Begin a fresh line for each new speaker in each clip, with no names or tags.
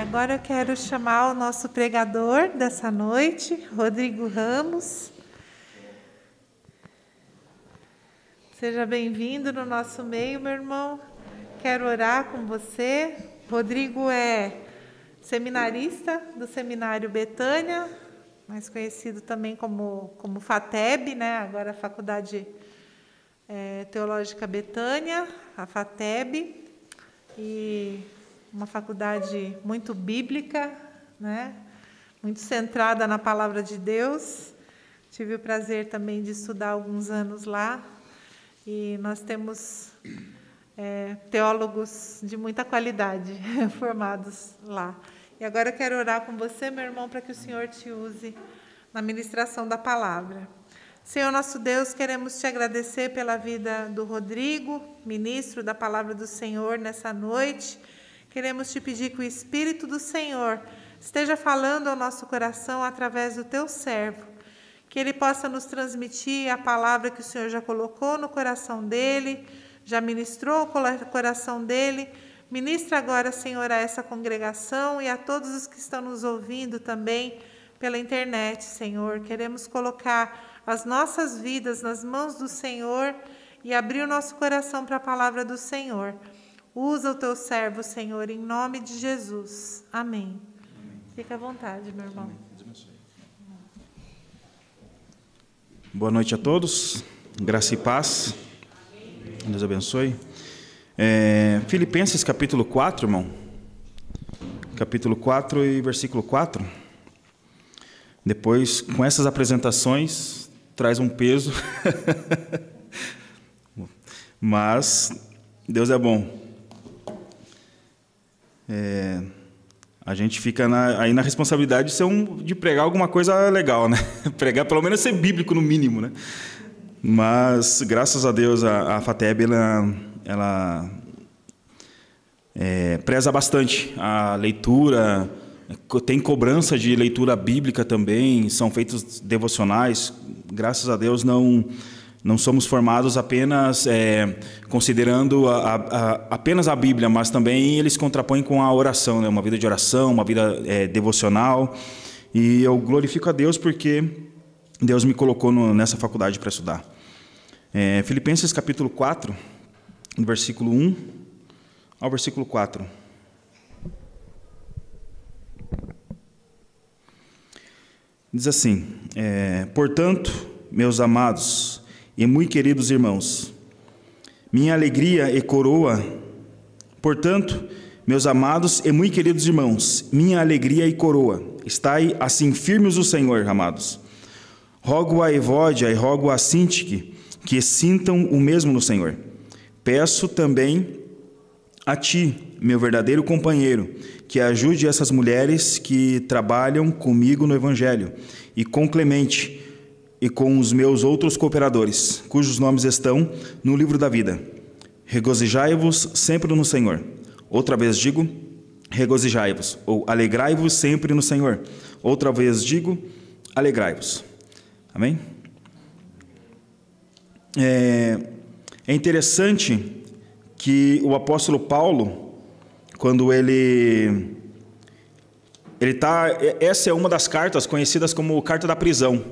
agora eu quero chamar o nosso pregador dessa noite, Rodrigo Ramos. Seja bem-vindo no nosso meio, meu irmão. Quero orar com você. Rodrigo é seminarista do Seminário Betânia, mais conhecido também como, como FATEB, né? agora a Faculdade é, Teológica Betânia, a FATEB, e uma faculdade muito bíblica, né? muito centrada na palavra de Deus. Tive o prazer também de estudar alguns anos lá e nós temos é, teólogos de muita qualidade formados lá. E agora eu quero orar com você, meu irmão, para que o Senhor te use na ministração da palavra. Senhor nosso Deus, queremos te agradecer pela vida do Rodrigo, ministro da palavra do Senhor nessa noite. Queremos te pedir que o Espírito do Senhor esteja falando ao nosso coração através do teu servo, que ele possa nos transmitir a palavra que o Senhor já colocou no coração dele, já ministrou o coração dele. Ministra agora, Senhor, a essa congregação e a todos os que estão nos ouvindo também pela internet, Senhor. Queremos colocar as nossas vidas nas mãos do Senhor e abrir o nosso coração para a palavra do Senhor. Usa o teu servo, Senhor, em nome de Jesus. Amém. Amém. Fica à vontade, meu irmão.
Boa noite a todos. Graça e paz. Deus abençoe. É, Filipenses capítulo 4, irmão. Capítulo 4 e versículo 4. Depois, com essas apresentações, traz um peso. Mas Deus é bom. É, a gente fica na, aí na responsabilidade de, ser um, de pregar alguma coisa legal, né? pregar pelo menos ser bíblico no mínimo, né? Mas graças a Deus a, a FATEB ela, ela é, preza bastante a leitura, tem cobrança de leitura bíblica também, são feitos devocionais. Graças a Deus não não somos formados apenas é, considerando a, a, apenas a Bíblia, mas também eles contrapõem com a oração, né? uma vida de oração, uma vida é, devocional. E eu glorifico a Deus porque Deus me colocou no, nessa faculdade para estudar. É, Filipenses capítulo 4, versículo 1 ao versículo 4. Diz assim: é, Portanto, meus amados, e muito queridos irmãos, minha alegria e coroa, portanto, meus amados e muito queridos irmãos, minha alegria e coroa, estai assim firmes o Senhor, amados. Rogo a Evódia e rogo a Sintique que sintam o mesmo no Senhor. Peço também a ti, meu verdadeiro companheiro, que ajude essas mulheres que trabalham comigo no Evangelho, e com Clemente, e com os meus outros cooperadores, cujos nomes estão no livro da vida. Regozijai-vos sempre no Senhor. Outra vez digo, regozijai-vos, ou alegrai-vos sempre no Senhor. Outra vez digo, alegrai-vos. Amém? É, é interessante que o apóstolo Paulo, quando ele ele tá, essa é uma das cartas conhecidas como carta da prisão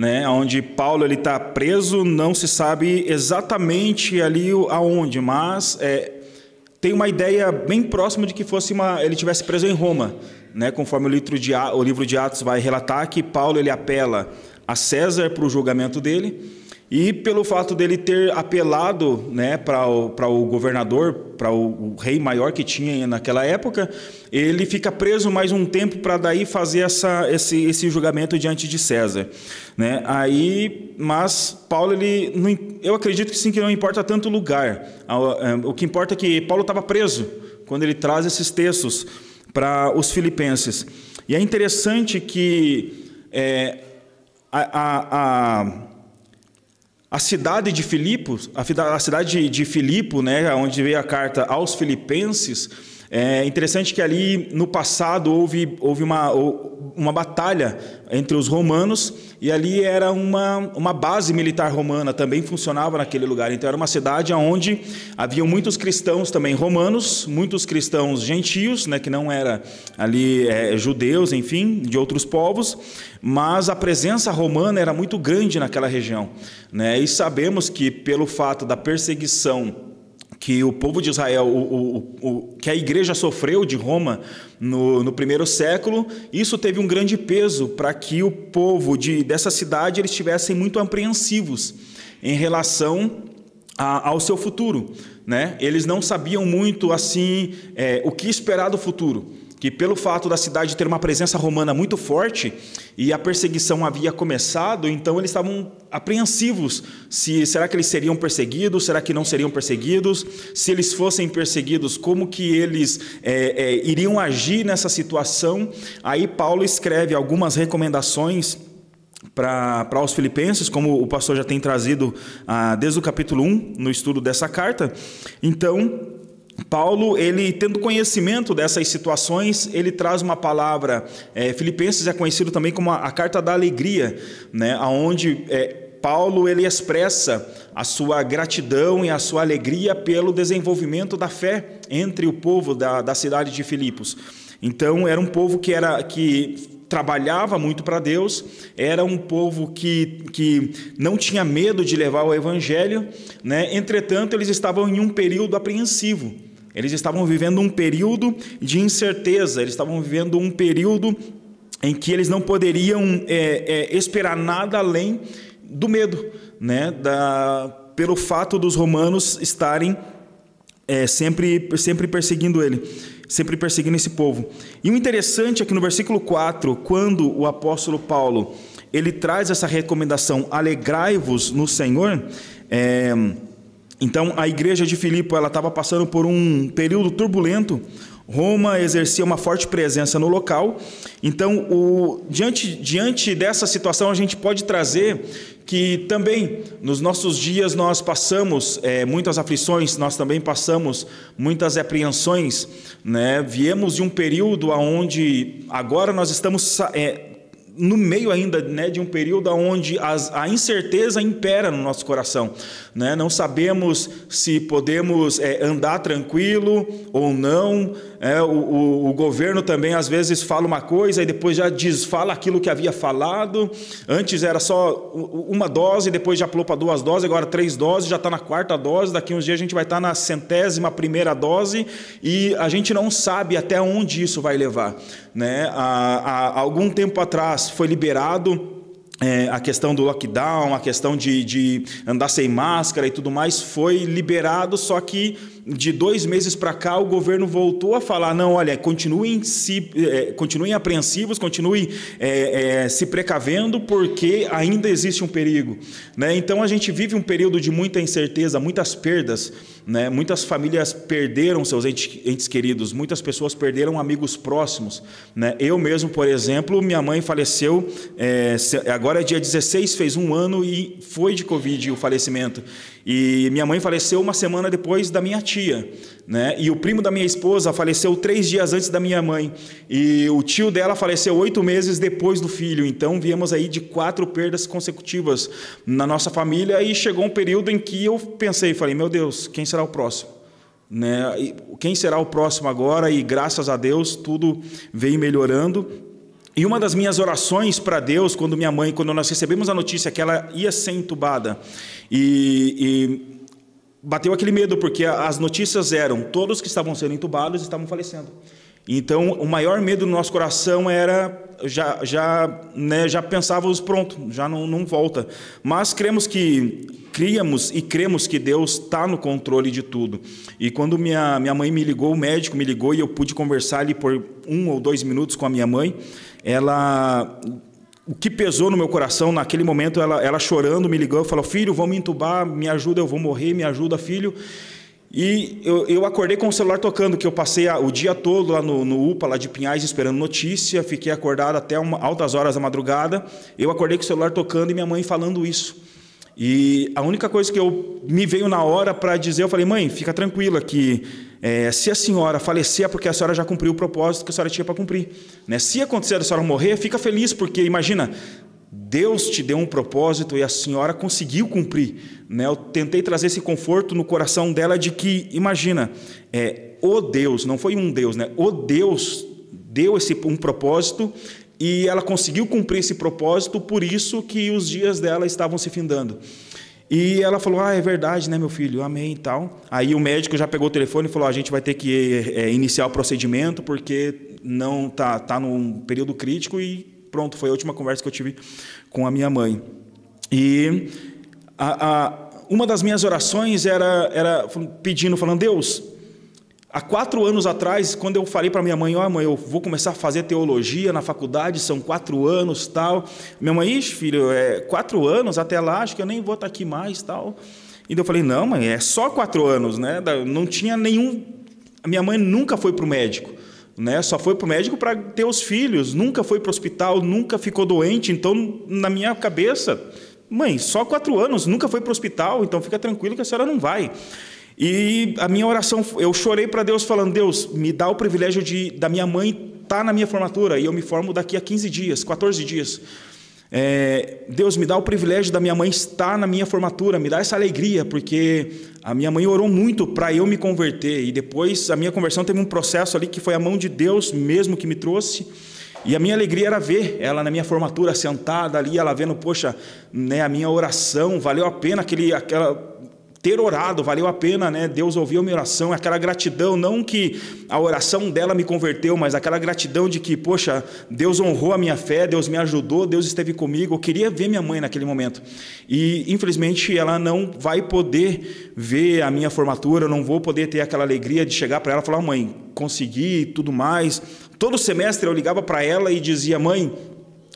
né, onde Paulo ele está preso, não se sabe exatamente ali aonde, mas é, tem uma ideia bem próxima de que fosse uma, ele tivesse preso em Roma, né, conforme o livro, de, o livro de Atos vai relatar que Paulo ele apela a César para o julgamento dele e pelo fato dele ter apelado né, para o, o governador, para o, o, rei maior que tinha naquela época, ele fica preso mais um tempo para daí fazer essa, esse, esse julgamento diante de César. Né? Aí, mas Paulo, ele, não, eu acredito que sim, que não importa tanto o lugar. É, o que importa é que Paulo estava preso quando ele traz esses textos para os filipenses. E é interessante que é, a, a, a a cidade de Filipos, a cidade de Filipo, né, onde veio a carta aos filipenses, É interessante que ali no passado houve, houve uma, uma batalha entre os romanos e ali era uma, uma base militar romana, também funcionava naquele lugar. Então era uma cidade onde haviam muitos cristãos também romanos, muitos cristãos gentios, né, que não era ali é, judeus, enfim, de outros povos, mas a presença romana era muito grande naquela região. Né, e sabemos que pelo fato da perseguição que o povo de Israel, o, o, o, que a igreja sofreu de Roma no, no primeiro século, isso teve um grande peso para que o povo de, dessa cidade eles estivessem muito apreensivos em relação a, ao seu futuro. Né? Eles não sabiam muito assim é, o que esperar do futuro que pelo fato da cidade ter uma presença romana muito forte e a perseguição havia começado, então eles estavam apreensivos se será que eles seriam perseguidos, será que não seriam perseguidos, se eles fossem perseguidos, como que eles é, é, iriam agir nessa situação. Aí Paulo escreve algumas recomendações para os filipenses, como o pastor já tem trazido ah, desde o capítulo 1 no estudo dessa carta. Então, Paulo, ele tendo conhecimento dessas situações, ele traz uma palavra. É, Filipenses é conhecido também como a, a carta da alegria, né? Aonde é, Paulo ele expressa a sua gratidão e a sua alegria pelo desenvolvimento da fé entre o povo da, da cidade de Filipos. Então era um povo que era que trabalhava muito para Deus, era um povo que, que não tinha medo de levar o evangelho, né? entretanto, eles estavam em um período apreensivo. Eles estavam vivendo um período de incerteza, eles estavam vivendo um período em que eles não poderiam é, é, esperar nada além do medo, né? da, pelo fato dos romanos estarem é, sempre, sempre perseguindo ele, sempre perseguindo esse povo. E o interessante é que no versículo 4, quando o apóstolo Paulo ele traz essa recomendação, alegrai-vos no Senhor, é, então, a igreja de Filipe estava passando por um período turbulento. Roma exercia uma forte presença no local. Então, o, diante, diante dessa situação, a gente pode trazer que também nos nossos dias nós passamos é, muitas aflições, nós também passamos muitas apreensões. Né? Viemos de um período onde agora nós estamos é, no meio ainda né, de um período onde as, a incerteza impera no nosso coração. Né? Não sabemos se podemos é, andar tranquilo ou não. É, o, o, o, governo também às vezes fala uma coisa e depois já desfala aquilo que havia falado. Antes era só uma dose, depois já pulou para duas doses, agora três doses, já está na quarta dose. Daqui uns dias a gente vai estar tá na centésima primeira dose e a gente não sabe até onde isso vai levar. Né? Há, há algum tempo atrás foi liberado é, a questão do lockdown, a questão de, de andar sem máscara e tudo mais foi liberado, só que de dois meses para cá o governo voltou a falar: não, olha, continuem, se, é, continuem apreensivos, continuem é, é, se precavendo, porque ainda existe um perigo. Né? Então a gente vive um período de muita incerteza, muitas perdas. Né? Muitas famílias perderam seus entes, entes, queridos, muitas pessoas perderam amigos próximos. Né? Eu mesmo, por exemplo, minha mãe faleceu, agora é dia 16, fez um ano e foi de Covid o falecimento. E minha mãe faleceu uma semana depois da minha tia. Né? E o primo da minha esposa faleceu três dias antes da minha mãe. E o tio dela faleceu oito meses depois do filho. Então viemos aí de quatro perdas consecutivas na nossa família. E chegou um período em que eu pensei, falei, meu Deus, quem será o próximo? Né? Quem será o próximo agora? E graças a Deus tudo veio melhorando. E uma das minhas orações para Deus, quando minha mãe, quando nós recebemos a notícia que ela ia ser entubada, e, e bateu aquele medo, porque as notícias eram: todos que estavam sendo entubados estavam falecendo. Então, o maior medo do nosso coração era já já né, já pensávamos pronto, já não, não volta. Mas cremos que criamos e cremos que Deus está no controle de tudo. E quando minha minha mãe me ligou, o médico me ligou e eu pude conversar ali por um ou dois minutos com a minha mãe, ela o que pesou no meu coração naquele momento, ela, ela chorando me ligou, falou: "Filho, vamos entubar, me ajuda, eu vou morrer, me ajuda, filho". E eu, eu, acordei com o celular tocando, que eu passei a, o dia todo lá no, no, UPA, lá de Pinhais, esperando notícia, fiquei acordado até uma, altas horas da madrugada. Eu acordei com o celular tocando e minha mãe falando isso. E a única coisa que eu me veio na hora para dizer, eu falei, mãe, fica tranquila que é, se a senhora falecer é porque a senhora já cumpriu o propósito que a senhora tinha para cumprir. Né? Se acontecer a senhora morrer, fica feliz, porque imagina, Deus te deu um propósito e a senhora conseguiu cumprir. Né? Eu tentei trazer esse conforto no coração dela de que, imagina, é, o Deus, não foi um Deus, né? o Deus deu esse um propósito e ela conseguiu cumprir esse propósito, por isso que os dias dela estavam se findando. E ela falou: Ah, é verdade, né, meu filho? Amém e tal. Aí o médico já pegou o telefone e falou: A gente vai ter que é, iniciar o procedimento porque não tá, tá num período crítico e pronto. Foi a última conversa que eu tive com a minha mãe. E a, a, uma das minhas orações era, era pedindo, falando: Deus, Há quatro anos atrás, quando eu falei para minha mãe, ó oh, mãe, eu vou começar a fazer teologia na faculdade, são quatro anos, tal. Minha mãe, ixi, filho, é quatro anos, até lá, acho que eu nem vou estar aqui mais, tal. E eu falei, não, mãe, é só quatro anos, né? Não tinha nenhum... A minha mãe nunca foi para o médico, né? Só foi para o médico para ter os filhos, nunca foi para o hospital, nunca ficou doente. Então, na minha cabeça, mãe, só quatro anos, nunca foi para o hospital, então fica tranquilo que a senhora não vai. E a minha oração, eu chorei para Deus falando: Deus, me dá o privilégio de da minha mãe estar tá na minha formatura e eu me formo daqui a 15 dias, 14 dias. É, Deus me dá o privilégio da minha mãe estar na minha formatura, me dá essa alegria, porque a minha mãe orou muito para eu me converter e depois a minha conversão teve um processo ali que foi a mão de Deus mesmo que me trouxe. E a minha alegria era ver ela na minha formatura sentada ali, ela vendo, poxa, né, a minha oração, valeu a pena aquele, aquela ter orado, valeu a pena, né? Deus ouviu a minha oração, aquela gratidão, não que a oração dela me converteu, mas aquela gratidão de que, poxa, Deus honrou a minha fé, Deus me ajudou, Deus esteve comigo. Eu queria ver minha mãe naquele momento. E, infelizmente, ela não vai poder ver a minha formatura, eu não vou poder ter aquela alegria de chegar para ela e falar: mãe, consegui tudo mais. Todo semestre eu ligava para ela e dizia: mãe,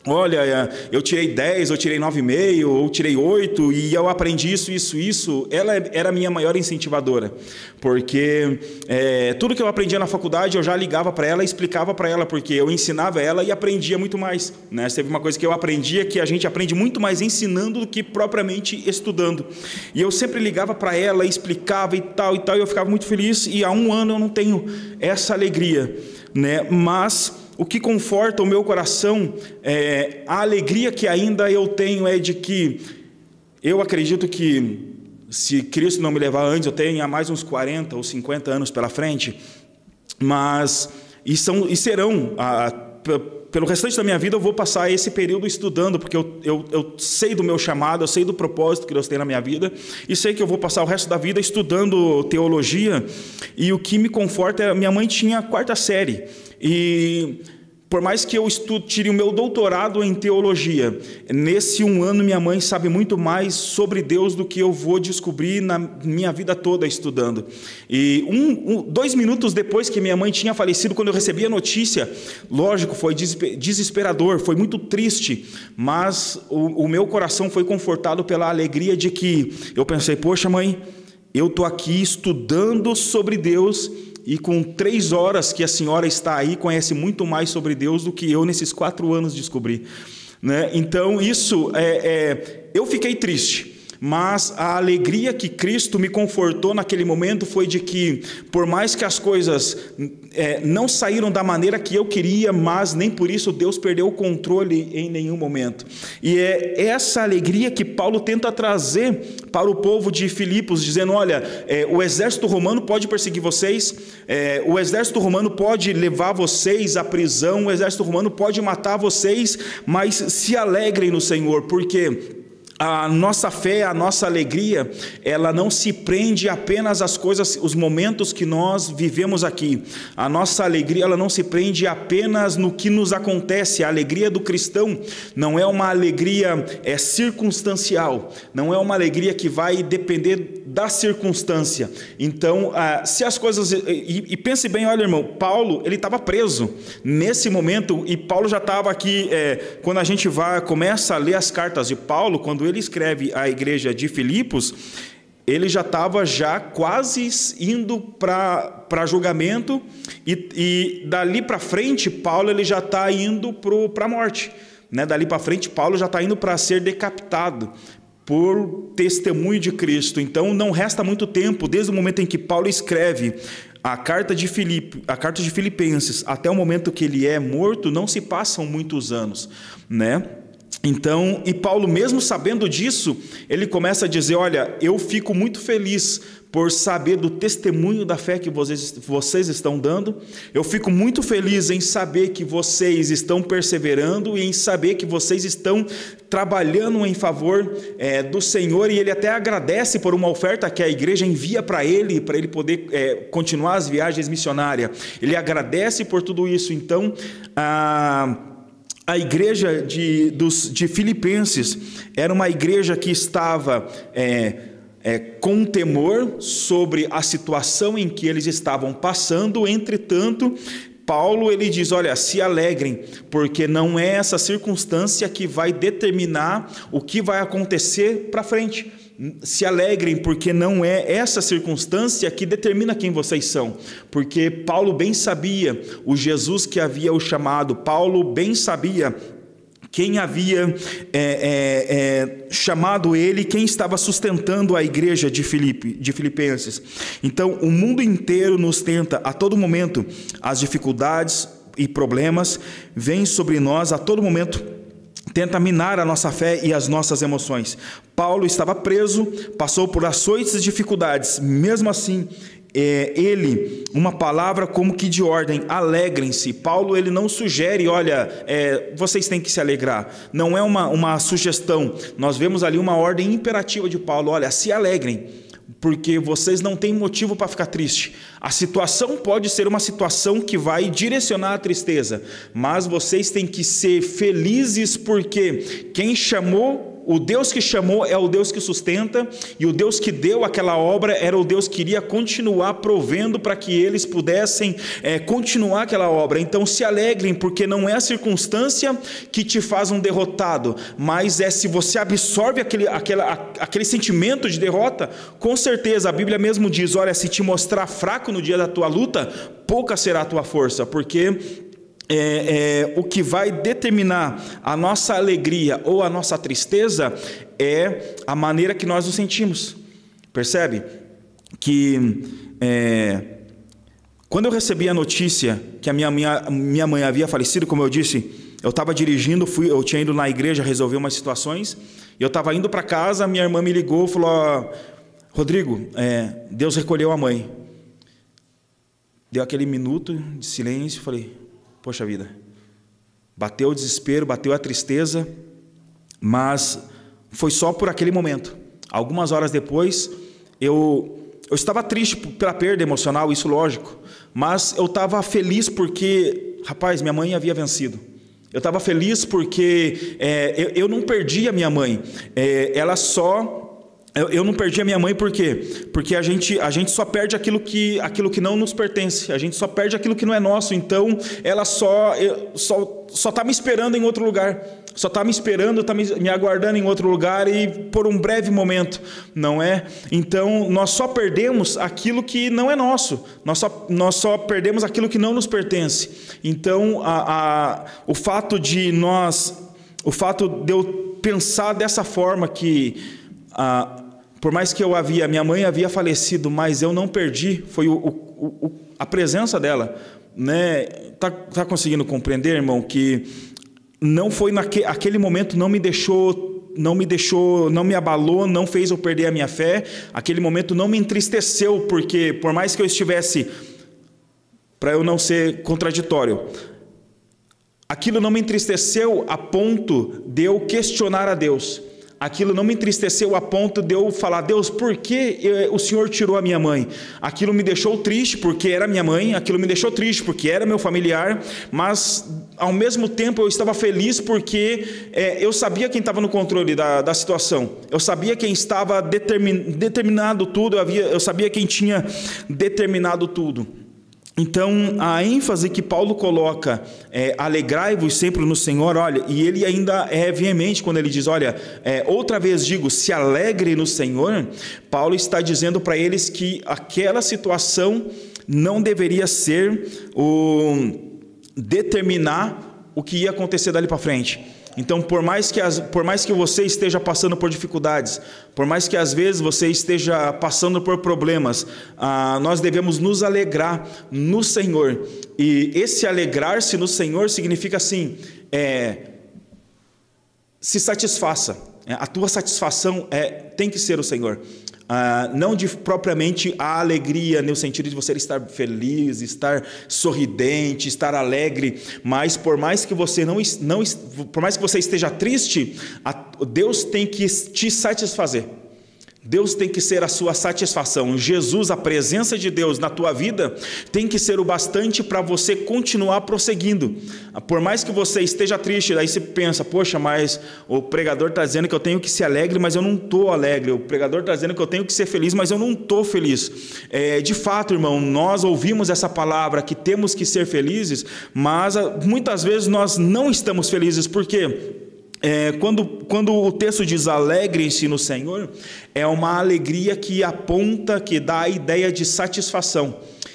Olha, é, eu tirei 10, eu tirei 9,5, ou tirei 8, e eu aprendi isso, isso, isso. Ela era a minha maior incentivadora, porque é, tudo que eu aprendia na faculdade eu já ligava para ela e explicava para ela, porque eu ensinava ela e aprendia muito mais. Né? Teve uma coisa que eu aprendia que a gente aprende muito mais ensinando do que propriamente estudando. E eu sempre ligava para ela explicava e tal e tal, e eu ficava muito feliz, e há um ano eu não tenho essa alegria. Né? Mas o que conforta o meu coração, é, a alegria que ainda eu tenho é de que eu acredito que se Cristo não me levar antes, eu tenho mais uns 40 ou 50 anos pela frente, mas e, são, e serão, a, a, pelo restante da minha vida, eu vou passar esse período estudando, porque eu, eu, eu sei do meu chamado, eu sei do propósito que Deus tem na minha vida, e sei que eu vou passar o resto da vida estudando teologia, e o que me conforta é, minha mãe tinha a quarta série, e por mais que eu estude, tire o meu doutorado em teologia, nesse um ano minha mãe sabe muito mais sobre Deus do que eu vou descobrir na minha vida toda estudando. E um, um, dois minutos depois que minha mãe tinha falecido, quando eu recebi a notícia, lógico, foi desesperador, foi muito triste, mas o, o meu coração foi confortado pela alegria de que eu pensei, poxa mãe, eu estou aqui estudando sobre Deus e com três horas que a senhora está aí, conhece muito mais sobre Deus do que eu nesses quatro anos descobri. Né? Então, isso, é, é, eu fiquei triste mas a alegria que Cristo me confortou naquele momento foi de que, por mais que as coisas é, não saíram da maneira que eu queria, mas nem por isso Deus perdeu o controle em nenhum momento. E é essa alegria que Paulo tenta trazer para o povo de Filipos, dizendo: olha, é, o exército romano pode perseguir vocês, é, o exército romano pode levar vocês à prisão, o exército romano pode matar vocês, mas se alegrem no Senhor, porque a nossa fé, a nossa alegria, ela não se prende apenas às coisas, os momentos que nós vivemos aqui. A nossa alegria, ela não se prende apenas no que nos acontece. A alegria do cristão não é uma alegria é circunstancial, não é uma alegria que vai depender da circunstância. Então, ah, se as coisas e, e, pense bem, olha, irmão, Paulo ele estava preso nesse momento e Paulo já estava aqui. É, quando a gente vai começa a ler as cartas de Paulo, quando quando ele escreve à igreja de Filipos, ele já estava já quase indo para julgamento e, e dali para frente Paulo ele já está indo para a morte, né? Dali para frente Paulo já está indo para ser decapitado por testemunho de Cristo. Então não resta muito tempo desde o momento em que Paulo escreve a carta de Filipe, a carta de Filipenses, até o momento que ele é morto, não se passam muitos anos, né? Então, e Paulo, mesmo sabendo disso, ele começa a dizer: Olha, eu fico muito feliz por saber do testemunho da fé que vocês, vocês estão dando. Eu fico muito feliz em saber que vocês estão perseverando e em saber que vocês estão trabalhando em favor é, do Senhor. E ele até agradece por uma oferta que a igreja envia para ele, para ele poder é, continuar as viagens missionárias. Ele agradece por tudo isso. Então, a a igreja de, dos, de Filipenses era uma igreja que estava é, é, com temor sobre a situação em que eles estavam passando, entretanto, Paulo ele diz: olha, se alegrem, porque não é essa circunstância que vai determinar o que vai acontecer para frente. Se alegrem, porque não é essa circunstância que determina quem vocês são. Porque Paulo bem sabia o Jesus que havia o chamado, Paulo bem sabia quem havia é, é, é, chamado ele, quem estava sustentando a igreja de, Filipe, de Filipenses. Então, o mundo inteiro nos tenta a todo momento, as dificuldades e problemas vêm sobre nós a todo momento tenta minar a nossa fé e as nossas emoções. Paulo estava preso, passou por açoites e dificuldades, mesmo assim, é, ele uma palavra como que de ordem, alegrem-se. Paulo ele não sugere, olha, é, vocês têm que se alegrar. Não é uma, uma sugestão. Nós vemos ali uma ordem imperativa de Paulo, olha, se alegrem porque vocês não têm motivo para ficar triste. A situação pode ser uma situação que vai direcionar a tristeza, mas vocês têm que ser felizes porque quem chamou o Deus que chamou é o Deus que sustenta, e o Deus que deu aquela obra era o Deus que iria continuar provendo para que eles pudessem é, continuar aquela obra. Então se alegrem, porque não é a circunstância que te faz um derrotado, mas é se você absorve aquele, aquela, aquele sentimento de derrota, com certeza a Bíblia mesmo diz: olha, se te mostrar fraco no dia da tua luta, pouca será a tua força, porque é, é, o que vai determinar a nossa alegria ou a nossa tristeza é a maneira que nós nos sentimos. Percebe? Que é, quando eu recebi a notícia que a minha, minha, minha mãe havia falecido, como eu disse, eu estava dirigindo, fui, eu tinha ido na igreja resolver umas situações, e eu estava indo para casa, minha irmã me ligou e falou: Rodrigo, é, Deus recolheu a mãe. Deu aquele minuto de silêncio, falei: Poxa vida, bateu o desespero, bateu a tristeza, mas foi só por aquele momento. Algumas horas depois, eu, eu estava triste pela perda emocional, isso lógico, mas eu estava feliz porque, rapaz, minha mãe havia vencido. Eu estava feliz porque é, eu, eu, não perdi a minha mãe, é, ela só eu, eu, não perdi a minha mãe por quê? Porque a gente, a gente só perde aquilo que, aquilo que não nos pertence, a gente só perde aquilo que não é nosso. Então, ela só só só está me esperando em outro lugar, só está me esperando, está me, me aguardando em outro lugar e por um breve momento, não é? Então, nós só perdemos aquilo que não é nosso, nós só, nós só perdemos aquilo que não nos pertence. Então, a, a, o fato de nós, o fato de eu pensar dessa forma que a, por mais que eu havia, minha mãe havia falecido, mas eu não perdi, foi o, o, o, a presença dela. Né? Tá, tá conseguindo compreender, irmão, que não foi naquele aquele momento, não me deixou não me deixou, não me abalou, não fez eu perder a minha fé. Aquele momento não me entristeceu, porque por mais que eu estivesse, para eu não ser contraditório, aquilo não me entristeceu a ponto de eu questionar a Deus aquilo não me entristeceu a ponto de eu falar, Deus, por que eh, o Senhor tirou a minha mãe? Aquilo me deixou triste porque era minha mãe, aquilo me deixou triste porque era meu familiar, mas ao mesmo tempo eu estava feliz porque é, eu sabia quem estava no controle da, da situação, eu sabia quem estava determin, determinado tudo, eu, havia, eu sabia quem tinha determinado tudo. Então, a ênfase que Paulo coloca é alegrai-vos sempre no Senhor, olha, e ele ainda é veemente quando ele diz, olha, é, outra vez digo, se alegre no Senhor, Paulo está dizendo para eles que aquela situação não deveria ser o determinar o que ia acontecer dali para frente. Então, por mais que as, por mais que você esteja passando por dificuldades, por mais que às vezes você esteja passando por problemas, ah, nós devemos nos alegrar no Senhor. E esse alegrar-se no Senhor significa assim, é, se satisfaça. É, a tua satisfação é, tem que ser o Senhor. Ah, não de propriamente a alegria no sentido de você estar feliz, estar sorridente, estar alegre, mas por mais que você não, não por mais que você esteja triste, a, Deus tem que te satisfazer. Deus tem que ser a sua satisfação. Jesus, a presença de Deus na tua vida, tem que ser o bastante para você continuar prosseguindo. Por mais que você esteja triste, aí você pensa, poxa, mas o pregador está dizendo que eu tenho que ser alegre, mas eu não estou alegre. O pregador está dizendo que eu tenho que ser feliz, mas eu não estou feliz. É, de fato, irmão, nós ouvimos essa palavra que temos que ser felizes, mas ah, muitas vezes nós não estamos felizes. Por quê? É, quando, quando o texto diz alegre-se no Senhor, é uma alegria que aponta, que dá a ideia de satisfação.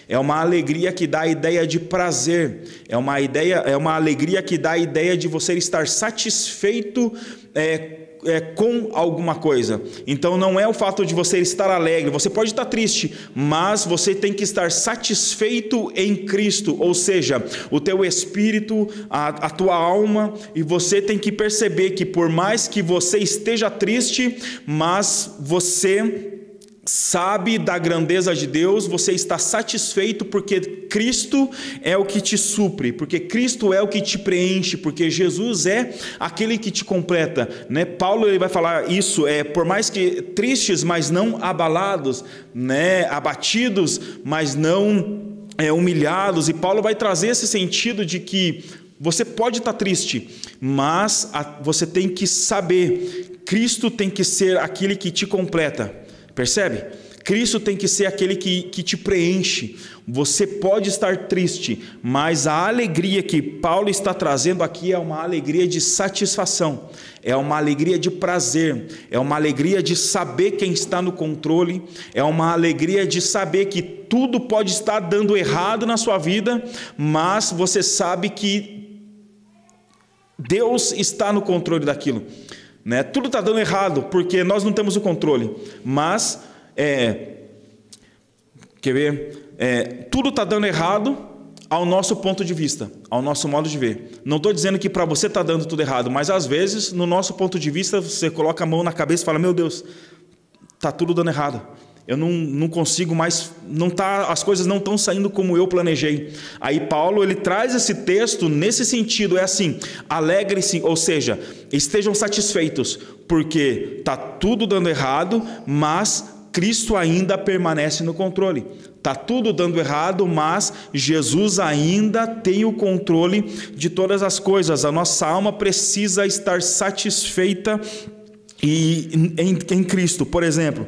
É uma alegria que dá a ideia de prazer. É uma ideia, é uma alegria que dá a ideia de você estar satisfeito é, é, com alguma coisa. Então não é o fato de você estar alegre, você pode estar triste, mas você tem que estar satisfeito em Cristo, ou seja, o teu espírito, a, a tua alma, e você tem que perceber que por mais que você esteja triste, mas você sabe da grandeza de Deus, você está satisfeito porque Cristo é o que te supre, porque Cristo é o que te preenche, porque Jesus é aquele que te completa, né? Paulo ele vai falar isso, é por mais que tristes, mas não abalados, né? Abatidos, mas não é, humilhados. E Paulo vai trazer esse sentido de que você pode estar triste, mas você tem que saber, Cristo tem que ser aquele que te completa. Percebe? Cristo tem que ser aquele que, que te preenche. Você pode estar triste, mas a alegria que Paulo está trazendo aqui é uma alegria de satisfação, é uma alegria de prazer, é uma alegria de saber quem está no controle, é uma alegria de saber que tudo pode estar dando errado na sua vida, mas você sabe que Deus está no controle daquilo. Né? Tudo está dando errado porque nós não temos o controle, mas é, quer ver? É, tudo está dando errado ao nosso ponto de vista, ao nosso modo de ver. Não estou dizendo que para você está dando tudo errado, mas às vezes, no nosso ponto de vista, você coloca a mão na cabeça e fala: Meu Deus, está tudo dando errado eu não, não consigo mais, não tá, as coisas não estão saindo como eu planejei. Aí Paulo ele traz esse texto nesse sentido, é assim: alegre-se, ou seja, estejam satisfeitos, porque tá tudo dando errado, mas Cristo ainda permanece no controle. Tá tudo dando errado, mas Jesus ainda tem o controle de todas as coisas. A nossa alma precisa estar satisfeita e em, em Cristo. Por exemplo,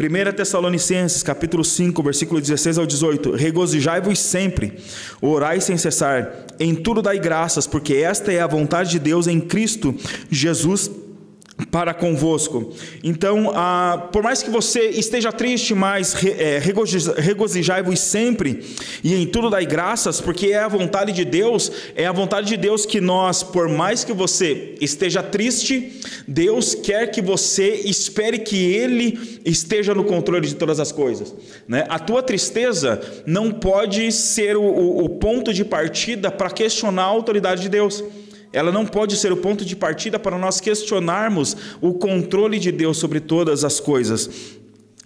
1 Tessalonicenses, capítulo 5, versículo 16 ao 18: Regozijai-vos sempre, orai sem cessar, em tudo dai graças, porque esta é a vontade de Deus em Cristo Jesus para convosco. Então, ah, por mais que você esteja triste, mas é, regozijai-vos sempre e em tudo dai graças, porque é a vontade de Deus, é a vontade de Deus que nós, por mais que você esteja triste, Deus quer que você espere que Ele esteja no controle de todas as coisas. Né? A tua tristeza não pode ser o, o, o ponto de partida para questionar a autoridade de Deus. Ela não pode ser o ponto de partida para nós questionarmos o controle de Deus sobre todas as coisas.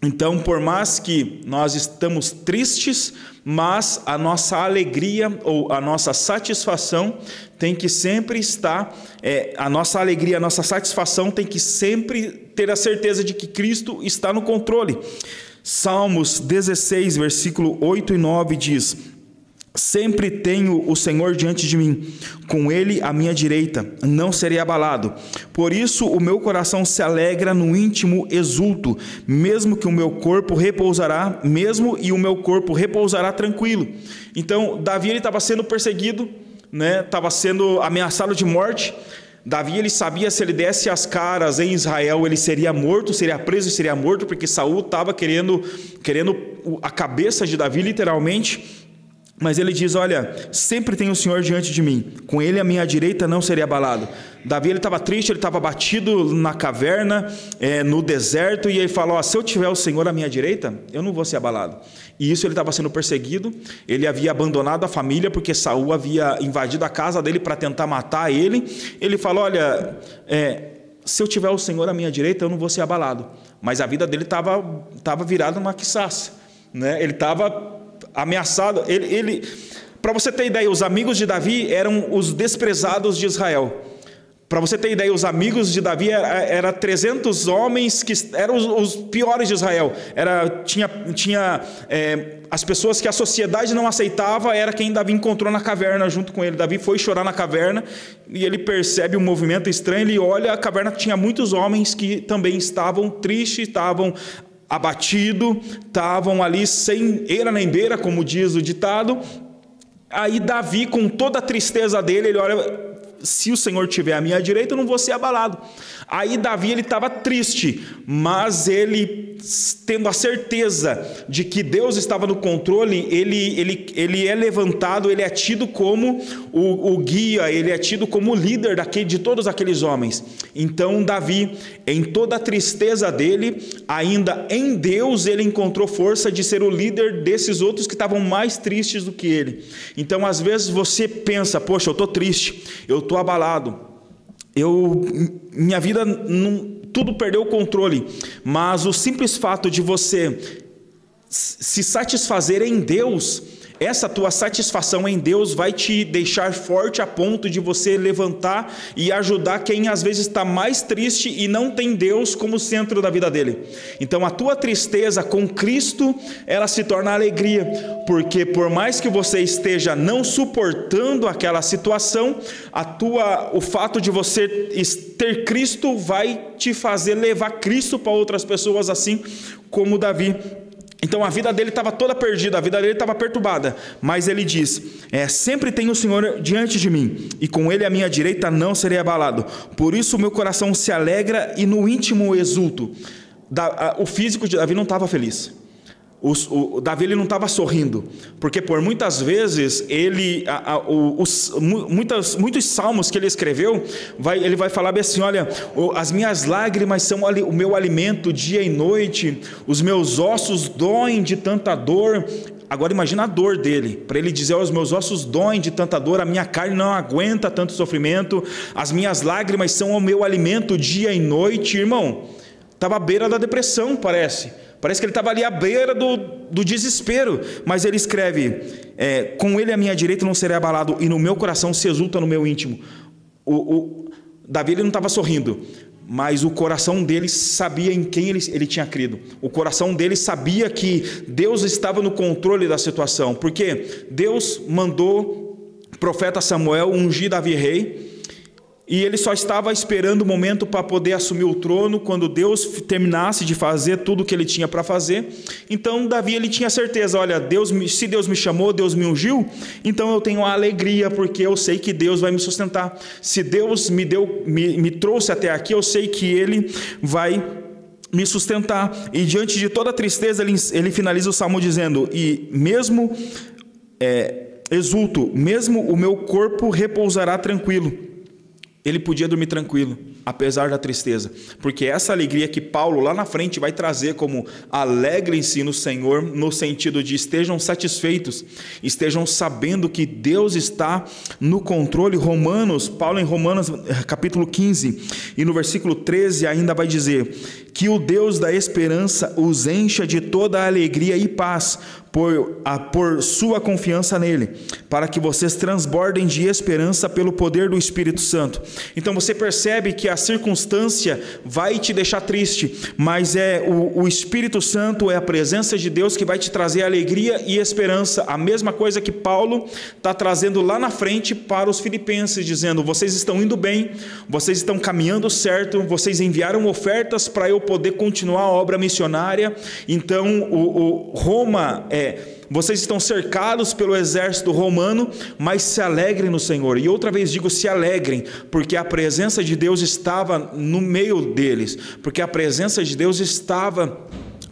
Então, por mais que nós estamos tristes, mas a nossa alegria ou a nossa satisfação tem que sempre estar, é, a nossa alegria, a nossa satisfação tem que sempre ter a certeza de que Cristo está no controle. Salmos 16, versículo 8 e 9 diz: Sempre tenho o Senhor diante de mim, com Ele à minha direita, não serei abalado. Por isso o meu coração se alegra no íntimo exulto, mesmo que o meu corpo repousará, mesmo e o meu corpo repousará tranquilo. Então Davi ele estava sendo perseguido, né? Estava sendo ameaçado de morte. Davi ele sabia se ele desse as caras em Israel ele seria morto, seria preso seria morto, porque Saul estava querendo querendo a cabeça de Davi literalmente. Mas ele diz: Olha, sempre tem o Senhor diante de mim, com ele a minha direita não seria abalado. Davi ele estava triste, ele estava batido na caverna, é, no deserto, e ele falou: Se eu tiver o Senhor à minha direita, eu não vou ser abalado. E isso ele estava sendo perseguido, ele havia abandonado a família porque Saul havia invadido a casa dele para tentar matar ele. Ele falou: Olha, é, se eu tiver o Senhor à minha direita, eu não vou ser abalado. Mas a vida dele estava tava virada numa quiçaça. Né? Ele estava ameaçado. Ele, ele para você ter ideia, os amigos de Davi eram os desprezados de Israel. Para você ter ideia, os amigos de Davi eram era 300 homens que eram os, os, piores de Israel. Era, tinha tinha é, as pessoas que a sociedade não aceitava, era quem Davi encontrou na caverna junto com ele. Davi foi chorar na caverna e ele percebe um movimento estranho. Ele olha, a caverna tinha muitos homens que também estavam tristes, estavam abatido, estavam ali sem eira nem beira, como diz o ditado. Aí Davi, com toda a tristeza dele, ele olha, se o Senhor tiver à minha direita, eu não vou ser abalado. Aí Davi ele estava triste, mas ele tendo a certeza de que Deus estava no controle, ele, ele, ele é levantado, ele é tido como o, o guia, ele é tido como o líder daquele, de todos aqueles homens. Então Davi, em toda a tristeza dele, ainda em Deus ele encontrou força de ser o líder desses outros que estavam mais tristes do que ele. Então às vezes você pensa, poxa, eu estou triste, eu estou abalado. Eu minha vida não, tudo perdeu o controle, mas o simples fato de você se satisfazer em Deus essa tua satisfação em Deus vai te deixar forte a ponto de você levantar e ajudar quem às vezes está mais triste e não tem Deus como centro da vida dele. Então a tua tristeza com Cristo, ela se torna alegria, porque por mais que você esteja não suportando aquela situação, a tua o fato de você ter Cristo vai te fazer levar Cristo para outras pessoas assim como Davi então a vida dele estava toda perdida, a vida dele estava perturbada. Mas ele diz: é, Sempre tem o Senhor diante de mim, e com ele a minha direita não serei abalado. Por isso o meu coração se alegra e no íntimo exulto. O físico de Davi não estava feliz. O, o, Davi ele não estava sorrindo, porque por muitas vezes ele, a, a, os, muitas, muitos salmos que ele escreveu, vai, ele vai falar assim: olha, as minhas lágrimas são o meu alimento dia e noite, os meus ossos doem de tanta dor. Agora imagina a dor dele, para ele dizer: os meus ossos doem de tanta dor, a minha carne não aguenta tanto sofrimento, as minhas lágrimas são o meu alimento dia e noite, irmão. Estava à beira da depressão, parece. Parece que ele estava ali à beira do, do desespero. Mas ele escreve: é, Com ele à minha direita não serei abalado, e no meu coração se exulta no meu íntimo. O, o Davi ele não estava sorrindo, mas o coração dele sabia em quem ele, ele tinha crido. O coração dele sabia que Deus estava no controle da situação, porque Deus mandou o profeta Samuel ungir Davi rei. E ele só estava esperando o momento para poder assumir o trono quando Deus terminasse de fazer tudo o que ele tinha para fazer. Então Davi ele tinha certeza, olha, Deus, se Deus me chamou, Deus me ungiu, então eu tenho a alegria porque eu sei que Deus vai me sustentar. Se Deus me deu, me, me trouxe até aqui, eu sei que Ele vai me sustentar. E diante de toda a tristeza, ele, ele finaliza o salmo dizendo: e mesmo é, exulto, mesmo o meu corpo repousará tranquilo ele podia dormir tranquilo, apesar da tristeza, porque essa alegria que Paulo lá na frente vai trazer como alegrem-se no Senhor, no sentido de estejam satisfeitos, estejam sabendo que Deus está no controle. Romanos, Paulo em Romanos capítulo 15 e no versículo 13 ainda vai dizer que o Deus da esperança os encha de toda alegria e paz por, a, por sua confiança nele, para que vocês transbordem de esperança pelo poder do Espírito Santo. Então você percebe que a circunstância vai te deixar triste, mas é o, o Espírito Santo, é a presença de Deus que vai te trazer alegria e esperança. A mesma coisa que Paulo está trazendo lá na frente para os filipenses, dizendo: vocês estão indo bem, vocês estão caminhando certo, vocês enviaram ofertas para eu poder continuar a obra missionária. Então o, o Roma é vocês estão cercados pelo exército romano, mas se alegrem no Senhor. E outra vez digo, se alegrem, porque a presença de Deus estava no meio deles, porque a presença de Deus estava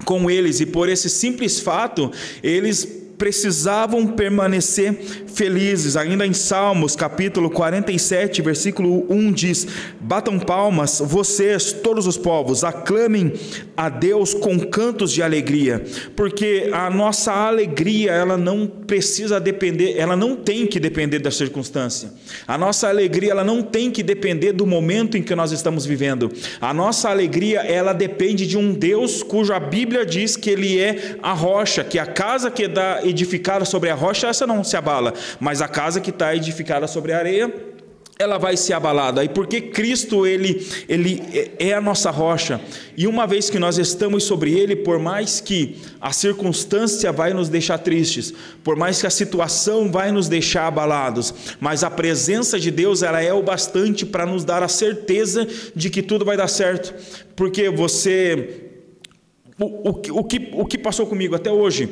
com eles, e por esse simples fato, eles precisavam permanecer felizes. Ainda em Salmos, capítulo 47, versículo 1 diz: Batam palmas, vocês, todos os povos, aclamem a Deus com cantos de alegria, porque a nossa alegria, ela não precisa depender, ela não tem que depender da circunstância. A nossa alegria, ela não tem que depender do momento em que nós estamos vivendo. A nossa alegria, ela depende de um Deus cuja Bíblia diz que ele é a rocha, que a casa que está edificada sobre a rocha, essa não se abala, mas a casa que está edificada sobre a areia, ela vai ser abalada. E porque Cristo ele, ele é a nossa rocha. E uma vez que nós estamos sobre ele, por mais que a circunstância vai nos deixar tristes, por mais que a situação vai nos deixar abalados, mas a presença de Deus ela é o bastante para nos dar a certeza de que tudo vai dar certo. Porque você o, o, o, que, o que passou comigo até hoje,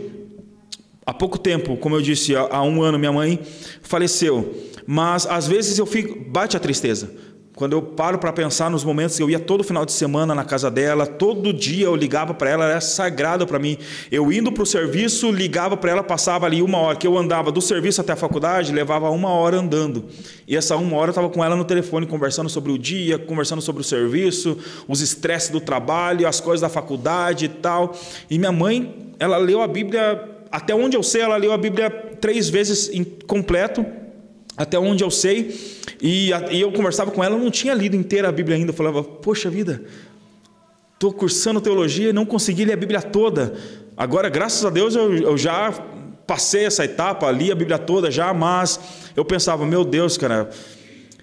há pouco tempo, como eu disse, há, um ano minha mãe faleceu, mas às vezes eu fico, bate a tristeza. Quando eu paro para pensar nos momentos que eu ia todo final de semana na casa dela, todo dia eu ligava para ela, era sagrado para mim. Eu indo para o serviço, ligava para ela, passava ali uma hora, que eu andava do serviço até a faculdade, levava uma hora andando. E essa uma hora eu estava com ela no telefone, conversando sobre o dia, conversando sobre o serviço, os estresses do trabalho, as coisas da faculdade e tal. E minha mãe, ela leu a Bíblia, até onde eu sei, ela leu a Bíblia três vezes completo até onde eu sei, e, e, eu conversava com ela, não tinha lido inteira a Bíblia ainda. Eu falava, poxa vida, estou cursando teologia e não consegui ler a Bíblia toda. Agora, graças a Deus, eu, eu já passei essa etapa, li a Bíblia toda já, mas eu pensava, meu Deus, cara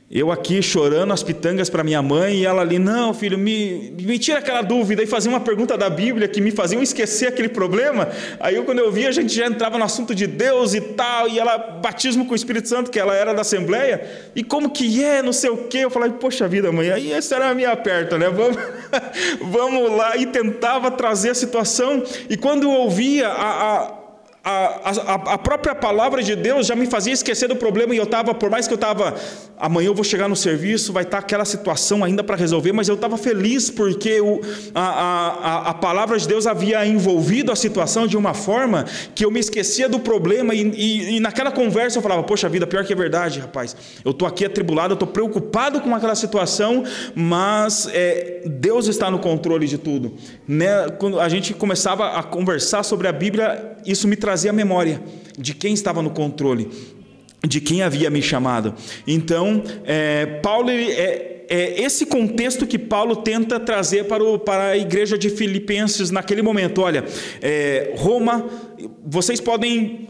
eu aqui chorando as pitangas para minha mãe e ela ali, não, filho, me, me tira aquela dúvida e fazia uma pergunta da Bíblia que me faziam esquecer aquele problema. Aí eu, quando eu via, a gente já entrava no assunto de Deus e tal, e ela, batismo com o Espírito Santo, que ela era da Assembleia, e como que é, não sei o quê. Eu falei, poxa vida, mãe, aí essa era a minha aperta, né? Vamos, vamos lá. E tentava trazer a situação, e quando eu ouvia a, a a, a, a, própria palavra de Deus já me fazia esquecer do problema e eu estava, por mais que eu estava, amanhã eu vou chegar no serviço, vai estar tá aquela situação ainda para resolver, mas eu estava feliz porque o, a, a, palavra de Deus havia envolvido a situação de uma forma que eu me esquecia do problema e, e, e naquela conversa eu falava, poxa vida, pior que é verdade, rapaz, eu estou aqui atribulado, eu estou preocupado com aquela situação, mas é, Deus está no controle de tudo. Né? Quando a gente começava a conversar sobre a Bíblia, isso me trazia trazer a memória de quem estava no controle, de quem havia me chamado. Então, é, Paulo é, é esse contexto que Paulo tenta trazer para, o, para a igreja de Filipenses naquele momento. Olha, é, Roma, vocês podem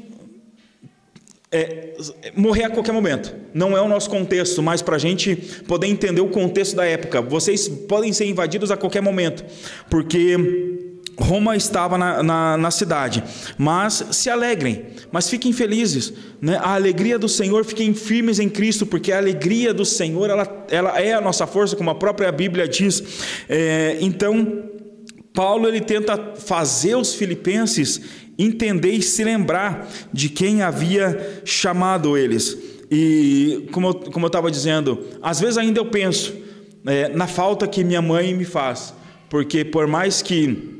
é, morrer a qualquer momento. Não é o nosso contexto, mas para a gente poder entender o contexto da época. Vocês podem ser invadidos a qualquer momento, porque Roma estava na, na, na, cidade, mas se alegrem, mas fiquem felizes, né? a alegria do Senhor, fiquem firmes em Cristo, porque a alegria do Senhor ela, ela é a nossa força, como a própria Bíblia diz. É, então, Paulo ele tenta fazer os filipenses entender e se lembrar de quem havia chamado eles. E como, como eu estava dizendo, às vezes ainda eu penso é, na falta que minha mãe me faz, porque por mais que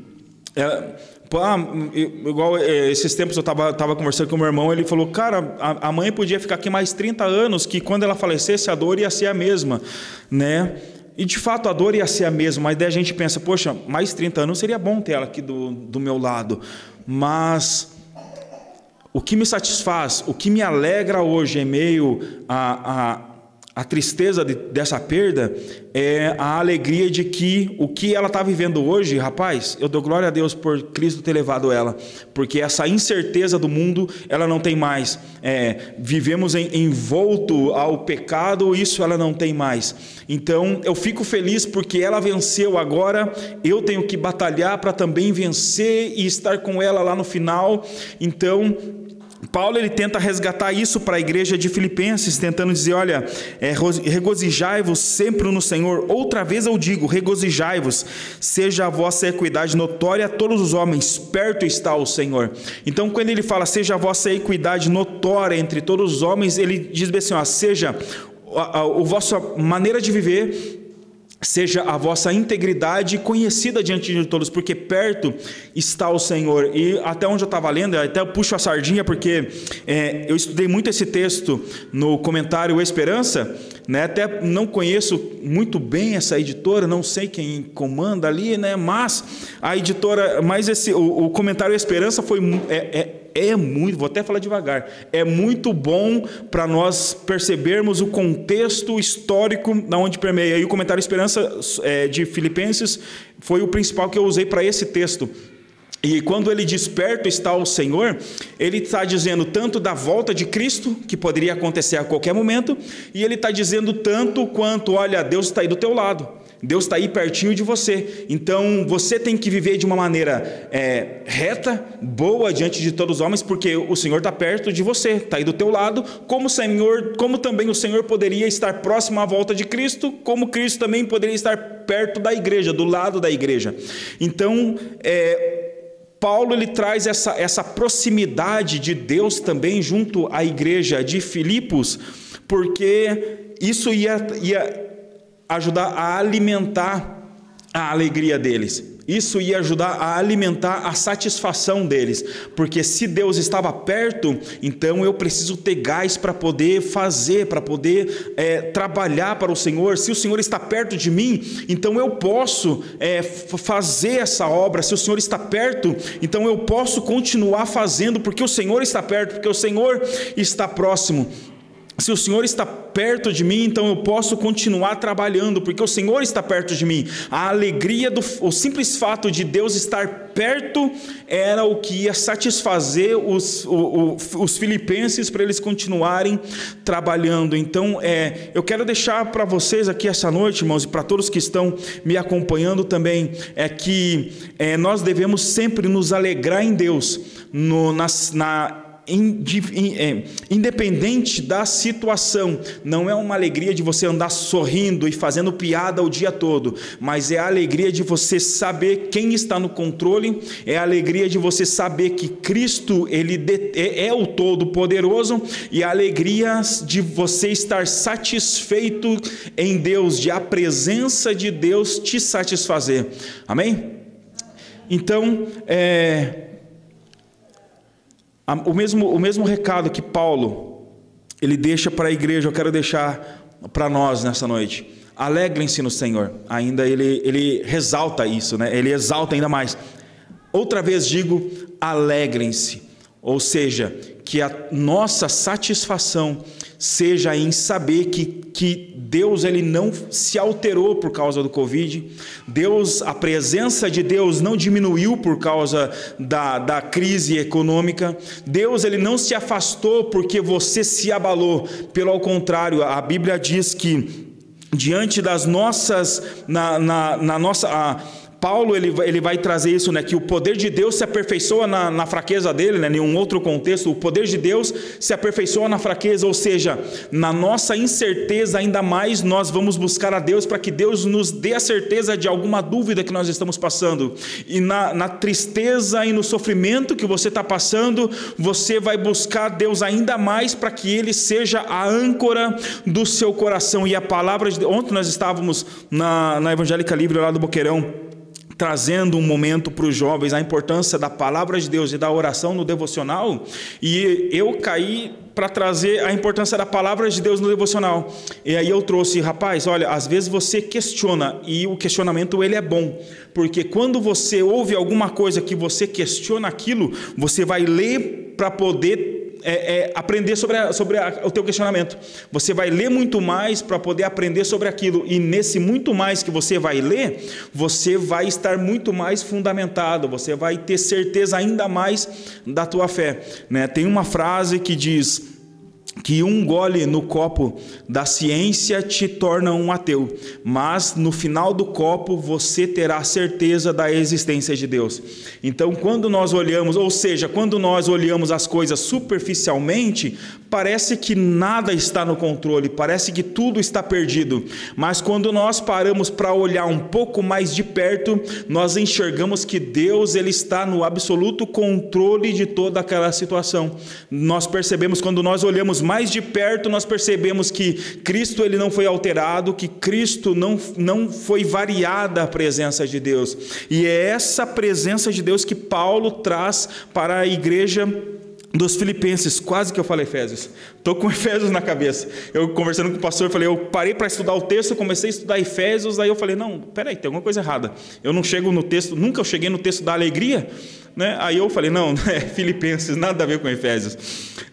é, ah, igual é, esses tempos eu estava tava conversando com meu irmão, ele falou, cara, a, a, mãe podia ficar aqui mais 30 anos, que quando ela falecesse a dor ia ser a mesma, né? E de fato a dor ia ser a mesma, mas daí a gente pensa, poxa, mais 30 anos seria bom ter ela aqui do, do meu lado. Mas o que me satisfaz, o que me alegra hoje em meio a, a a tristeza de, dessa perda é a alegria de que o que ela está vivendo hoje, rapaz, eu dou glória a Deus por Cristo ter levado ela, porque essa incerteza do mundo ela não tem mais. É, vivemos em, envolto ao pecado, isso ela não tem mais. Então eu fico feliz porque ela venceu agora, eu tenho que batalhar para também vencer e estar com ela lá no final. Então Paulo ele tenta resgatar isso para a igreja de Filipenses, tentando dizer: olha, é, regozijai-vos sempre no Senhor. Outra vez eu digo: regozijai-vos, seja a vossa equidade notória a todos os homens, perto está o Senhor. Então, quando ele fala, seja a vossa equidade notória entre todos os homens, ele diz assim: ó, seja a, a, a vossa maneira de viver seja a vossa integridade conhecida diante de todos, porque perto está o Senhor. E até onde eu estava lendo, até eu puxo a sardinha, porque é, eu estudei muito esse texto no comentário Esperança, né? até não conheço muito bem essa editora, não sei quem comanda ali, né? mas a editora, mas esse, o, o comentário Esperança foi. É, é, é muito, vou até falar devagar, é muito bom para nós percebermos o contexto histórico da onde permeia. E o comentário Esperança é, de Filipenses foi o principal que eu usei para esse texto. E quando ele diz perto está o Senhor, ele está dizendo tanto da volta de Cristo, que poderia acontecer a qualquer momento, e ele está dizendo tanto quanto, olha, Deus está aí do teu lado. Deus está aí pertinho de você. Então você tem que viver de uma maneira é, reta, boa diante de todos os homens, porque o Senhor está perto de você, está aí do teu lado. Como Senhor, como também o Senhor poderia estar próximo à volta de Cristo, como Cristo também poderia estar perto da igreja, do lado da igreja. Então é, Paulo ele traz essa, essa proximidade de Deus também junto à igreja de Filipos, porque isso ia, ia ajudar a alimentar a alegria deles. Isso ia ajudar a alimentar a satisfação deles, porque se Deus estava perto, então eu preciso ter gás para poder fazer, para poder é, trabalhar para o Senhor. Se o Senhor está perto de mim, então eu posso é, fazer essa obra. Se o Senhor está perto, então eu posso continuar fazendo, porque o Senhor está perto, porque o Senhor está próximo. Se o Senhor está perto de mim, então eu posso continuar trabalhando, porque o Senhor está perto de mim. A alegria do o simples fato de Deus estar perto era o que ia satisfazer os, os, os filipenses para eles continuarem trabalhando. Então, é, eu quero deixar para vocês aqui essa noite, irmãos, e para todos que estão me acompanhando também, é que é, nós devemos sempre nos alegrar em Deus, no, na, na independente da situação, não é uma alegria de você andar sorrindo e fazendo piada o dia todo, mas é a alegria de você saber quem está no controle, é a alegria de você saber que Cristo ele é, é o Todo-Poderoso e a alegria de você estar satisfeito em Deus, de a presença de Deus te satisfazer. Amém? Então, é, o mesmo, o mesmo recado que Paulo ele deixa para a igreja, eu quero deixar para nós nessa noite. Alegrem-se no Senhor. Ainda ele, ele resalta isso, né? ele exalta ainda mais. Outra vez digo, alegrem-se. Ou seja, que a nossa satisfação seja em saber que, que Deus ele não se alterou por causa do Covid, Deus, a presença de Deus não diminuiu por causa da, da crise econômica, Deus ele não se afastou porque você se abalou, pelo contrário, a Bíblia diz que diante das nossas, na, na, na nossa. A, Paulo ele, ele vai trazer isso, né, que o poder de Deus se aperfeiçoa na, na fraqueza dele, né, em um outro contexto, o poder de Deus se aperfeiçoa na fraqueza, ou seja, na nossa incerteza ainda mais nós vamos buscar a Deus para que Deus nos dê a certeza de alguma dúvida que nós estamos passando, e na, na tristeza e no sofrimento que você está passando, você vai buscar Deus ainda mais para que Ele seja a âncora do seu coração, e a palavra de ontem nós estávamos na, na Evangélica Livre lá do Boqueirão, trazendo um momento para os jovens a importância da palavra de Deus e da oração no devocional, e eu caí para trazer a importância da palavra de Deus no devocional. E aí eu trouxe, rapaz, olha, às vezes você questiona e o questionamento ele é bom, porque quando você ouve alguma coisa que você questiona aquilo, você vai ler para poder é, é, aprender sobre, a, sobre a, o teu questionamento. Você vai ler muito mais para poder aprender sobre aquilo. E nesse muito mais que você vai ler, você vai estar muito mais fundamentado. Você vai ter certeza ainda mais da tua fé. Né? Tem uma frase que diz que um gole no copo da ciência te torna um ateu, mas no final do copo você terá certeza da existência de Deus. Então, quando nós olhamos, ou seja, quando nós olhamos as coisas superficialmente, parece que nada está no controle, parece que tudo está perdido, mas quando nós paramos para olhar um pouco mais de perto, nós enxergamos que Deus ele está no absoluto controle de toda aquela situação. Nós percebemos quando nós olhamos mais de perto, nós percebemos que Cristo ele não foi alterado, que Cristo não, não foi variada a presença de Deus. E é essa presença de Deus que Paulo traz para a igreja dos Filipenses, quase que eu falei Efésios. Estou com Efésios na cabeça. Eu conversando com o pastor, eu falei, eu parei para estudar o texto, comecei a estudar Efésios, aí eu falei, não, peraí, tem alguma coisa errada. Eu não chego no texto, nunca eu cheguei no texto da alegria, né? Aí eu falei, não, é Filipenses, nada a ver com Efésios.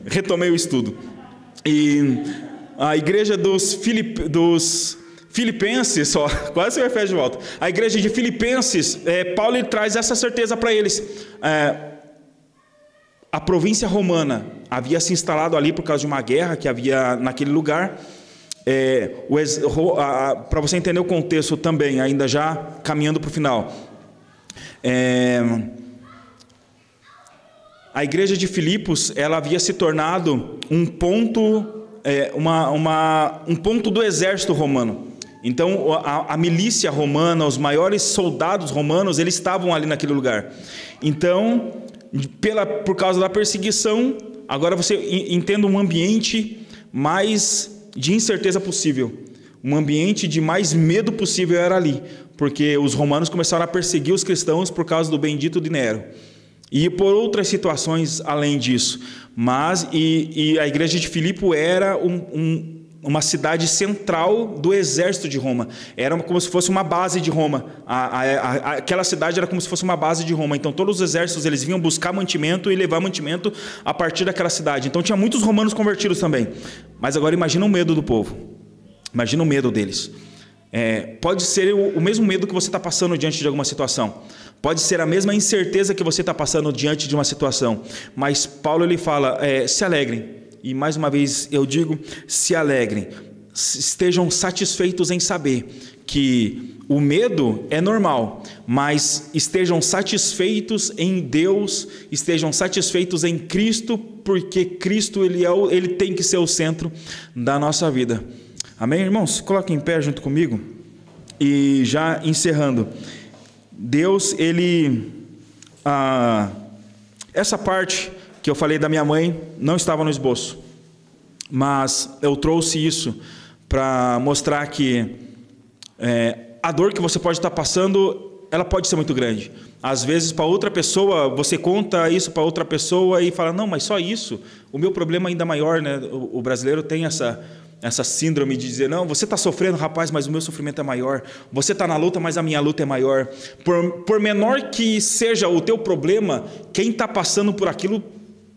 Retomei o estudo. E a igreja dos, Filip, dos Filipenses, só, quase o Efésios de volta. A igreja de Filipenses, é, Paulo traz essa certeza para eles. É, a província romana havia se instalado ali por causa de uma guerra que havia naquele lugar. É, para você entender o contexto também, ainda já caminhando para o final. É, a igreja de Filipos ela havia se tornado um ponto, é, uma, uma, um ponto do exército romano. Então a, a milícia romana, os maiores soldados romanos, eles estavam ali naquele lugar. Então pela, por causa da perseguição, agora você entenda um ambiente mais de incerteza possível. Um ambiente de mais medo possível era ali, porque os romanos começaram a perseguir os cristãos por causa do bendito de Nero. E por outras situações além disso. Mas, e, e a igreja de Filipe era um, um uma cidade central do exército de Roma. Era como se fosse uma base de Roma. A, a, a, aquela cidade era como se fosse uma base de Roma. Então todos os exércitos eles vinham buscar mantimento e levar mantimento a partir daquela cidade. Então tinha muitos romanos convertidos também. Mas agora imagina o medo do povo. Imagina o medo deles. É, pode ser o, o mesmo medo que você está passando diante de alguma situação. Pode ser a mesma incerteza que você está passando diante de uma situação. Mas Paulo ele fala: é, se alegrem e mais uma vez eu digo: se alegrem, estejam satisfeitos em saber que o medo é normal, mas estejam satisfeitos em Deus, estejam satisfeitos em Cristo, porque Cristo ele, é o, ele tem que ser o centro da nossa vida. Amém, irmãos? Coloquem em pé junto comigo. E já encerrando, Deus, ele. Ah, essa parte que eu falei da minha mãe não estava no esboço, mas eu trouxe isso para mostrar que é, a dor que você pode estar passando, ela pode ser muito grande. Às vezes, para outra pessoa, você conta isso para outra pessoa e fala: não, mas só isso. O meu problema é ainda maior, né? O, o brasileiro tem essa essa síndrome de dizer, não, você está sofrendo, rapaz, mas o meu sofrimento é maior. Você está na luta, mas a minha luta é maior. Por, por menor que seja o teu problema, quem está passando por aquilo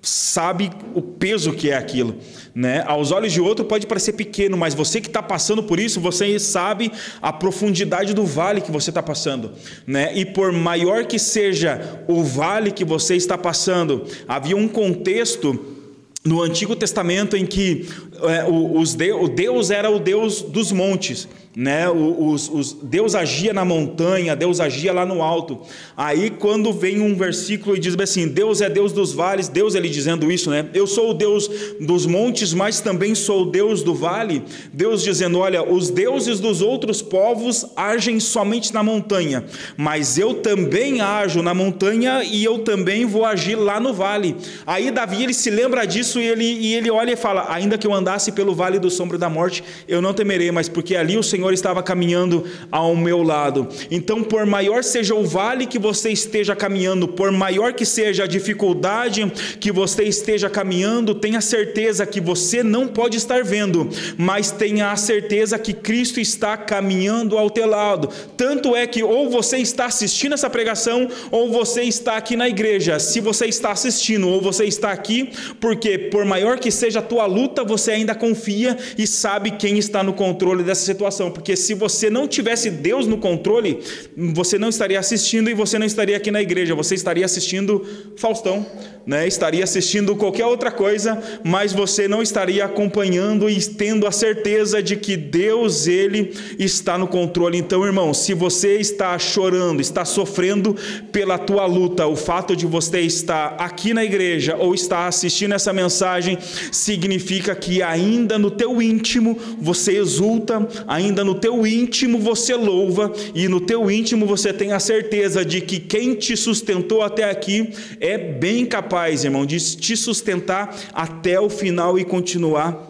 sabe o peso que é aquilo, né? Aos olhos de outro pode parecer pequeno, mas você que está passando por isso, você sabe a profundidade do vale que você está passando, né? E por maior que seja o vale que você está passando, havia um contexto no Antigo Testamento em que é, o, os de, o Deus era o Deus dos montes né? Os, os, Deus agia na montanha, Deus agia lá no alto. Aí quando vem um versículo e diz assim: Deus é Deus dos vales, Deus ele dizendo isso, né? Eu sou o Deus dos montes, mas também sou o Deus do vale. Deus dizendo: Olha, os deuses dos outros povos agem somente na montanha, mas eu também ajo na montanha e eu também vou agir lá no vale. Aí Davi ele se lembra disso e ele, e ele olha e fala: Ainda que eu andasse pelo vale do sombra da morte, eu não temerei, mas porque ali o Senhor Senhor estava caminhando ao meu lado. Então, por maior seja o vale que você esteja caminhando, por maior que seja a dificuldade que você esteja caminhando, tenha certeza que você não pode estar vendo, mas tenha a certeza que Cristo está caminhando ao teu lado. Tanto é que ou você está assistindo essa pregação, ou você está aqui na igreja. Se você está assistindo ou você está aqui, porque por maior que seja a tua luta, você ainda confia e sabe quem está no controle dessa situação porque se você não tivesse Deus no controle, você não estaria assistindo e você não estaria aqui na igreja, você estaria assistindo Faustão, né? estaria assistindo qualquer outra coisa, mas você não estaria acompanhando e tendo a certeza de que Deus, Ele está no controle. Então, irmão, se você está chorando, está sofrendo pela tua luta, o fato de você estar aqui na igreja ou estar assistindo essa mensagem significa que ainda no teu íntimo você exulta, ainda no teu íntimo você louva e no teu íntimo você tem a certeza de que quem te sustentou até aqui é bem capaz, irmão, de te sustentar até o final e continuar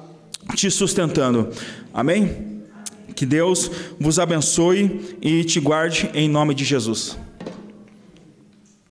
te sustentando. Amém? Que Deus vos abençoe e te guarde em nome de Jesus.